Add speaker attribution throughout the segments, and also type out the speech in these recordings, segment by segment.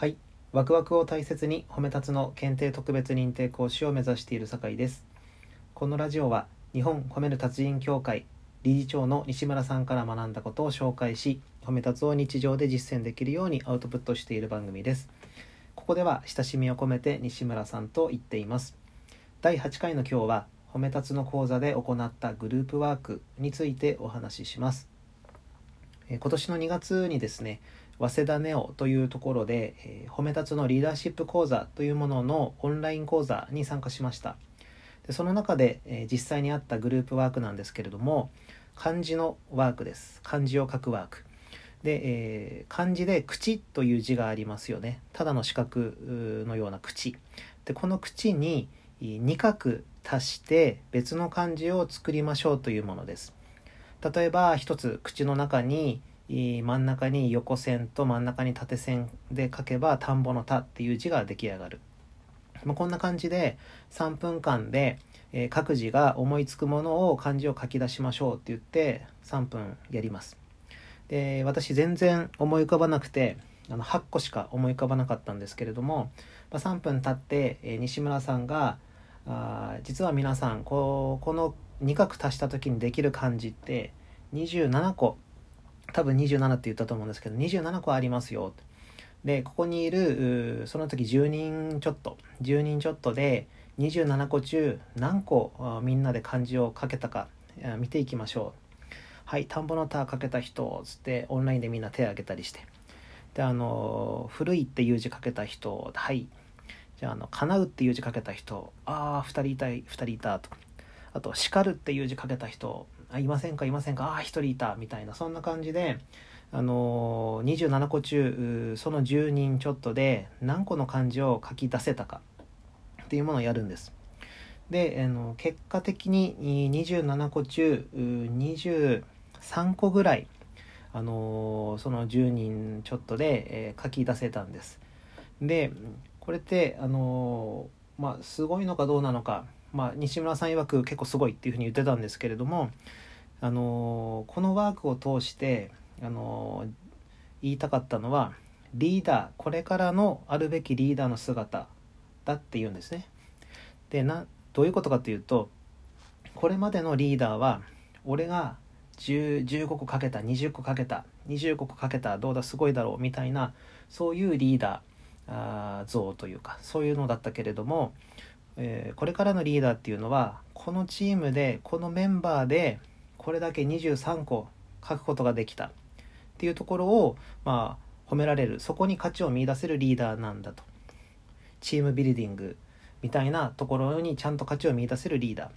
Speaker 1: はい。ワクワクを大切に褒め立つの検定特別認定講師を目指している酒井です。このラジオは日本褒める達人協会理事長の西村さんから学んだことを紹介し褒め立つを日常で実践できるようにアウトプットしている番組です。ここでは親しみを込めて西村さんと言っています。第8回の今日は褒め立つの講座で行ったグループワークについてお話しします。え今年の2月にですね早稲田ネオというところで、えー、褒め立つのリーダーシップ講座というもののオンライン講座に参加しました。でその中で、えー、実際にあったグループワークなんですけれども漢字のワークです。漢字を書くワーク。で、えー、漢字で口という字がありますよね。ただの四角のような口。でこの口に2画足して別の漢字を作りましょうというものです。例えば一つ口の中に真ん中に横線と真ん中に縦線で書けば田んぼの田っていう字が出来上がる、まあ、こんな感じで3分間で、えー、各自が思いつくものを漢字を書き出しましょうって言って3分やります。で私全然思い浮かばなくてあの8個しか思い浮かばなかったんですけれども、まあ、3分経って、えー、西村さんがあ実は皆さんここの2画足した時にできる漢字って27個多分27って言ったと思うんですけど27個ありますよ。でここにいるその時10人ちょっと。10人ちょっとで27個中何個みんなで漢字を書けたか見ていきましょう。はい田んぼの田書けた人つってオンラインでみんな手を挙げたりして。であの古いっていう字書けた人はい。じゃああの叶うっていう字書けた人ああ2人いた2人いたと。あと叱るっていう字書けた人あいませんかいませんかああ1人いたみたいなそんな感じであのー、27個中その10人ちょっとで何個の漢字を書き出せたかっていうものをやるんです。で、あの結果的に27個中23個ぐらい、あのー、その10人ちょっとで、えー、書き出せたんです。でこれって、あのー、まあ、すごいのかどうなのかまあ、西村さん曰く結構すごいっていうふうに言ってたんですけれども、あのこのワークを通して、あの言いたかったのはリーダーこれからのあるべきリーダーの姿だっていうんですね。でなどういうことかというとこれまでのリーダーは俺が15個かけた20個かけた25個かけたどうだすごいだろうみたいなそういうリーダー像というかそういうのだったけれどもえー、これからのリーダーっていうのはこのチームでこのメンバーでこれだけ23個書くことができた。っていうところをまあ褒められる。そこに価値を見いだせるリーダーなんだと。チームビルディングみたいなところにちゃんと価値を見いだせるリーダー、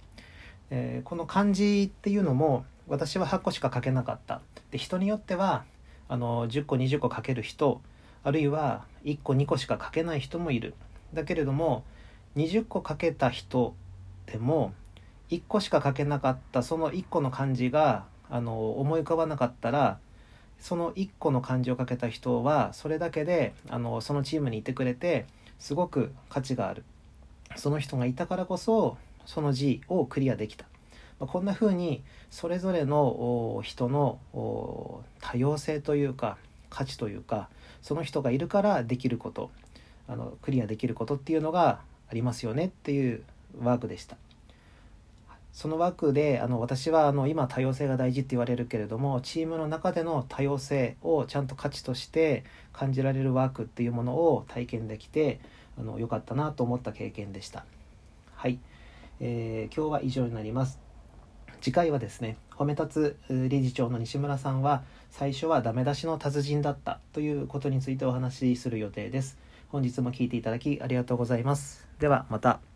Speaker 1: えー、この漢字っていうのも私は8個しか書けなかった。で人によってはあの10個20個書ける人あるいは1個2個しか書けない人もいる。だけれども20個書けた人でも1個しか書けなかったその1個の漢字があの思い浮かばなかったらその1個の漢字を書けた人はそれだけであのそのチームにいてくれてすごく価値がある。その人がいたからこそその字をクリアできた、まあ、こんな風にそれぞれの人の多様性というか価値というかその人がいるからできることあのクリアできることっていうのがありますよねっていうワークでした。そのワークであの私はあの今多様性が大事って言われるけれどもチームの中での多様性をちゃんと価値として感じられるワークっていうものを体験できてあの良かったなと思った経験でした。はい、えー、今日は以上になります。次回はですね褒め立つ理事長の西村さんは最初はダメ出しの達人だったということについてお話しする予定です。本日も聴いていただきありがとうございます。ではまた。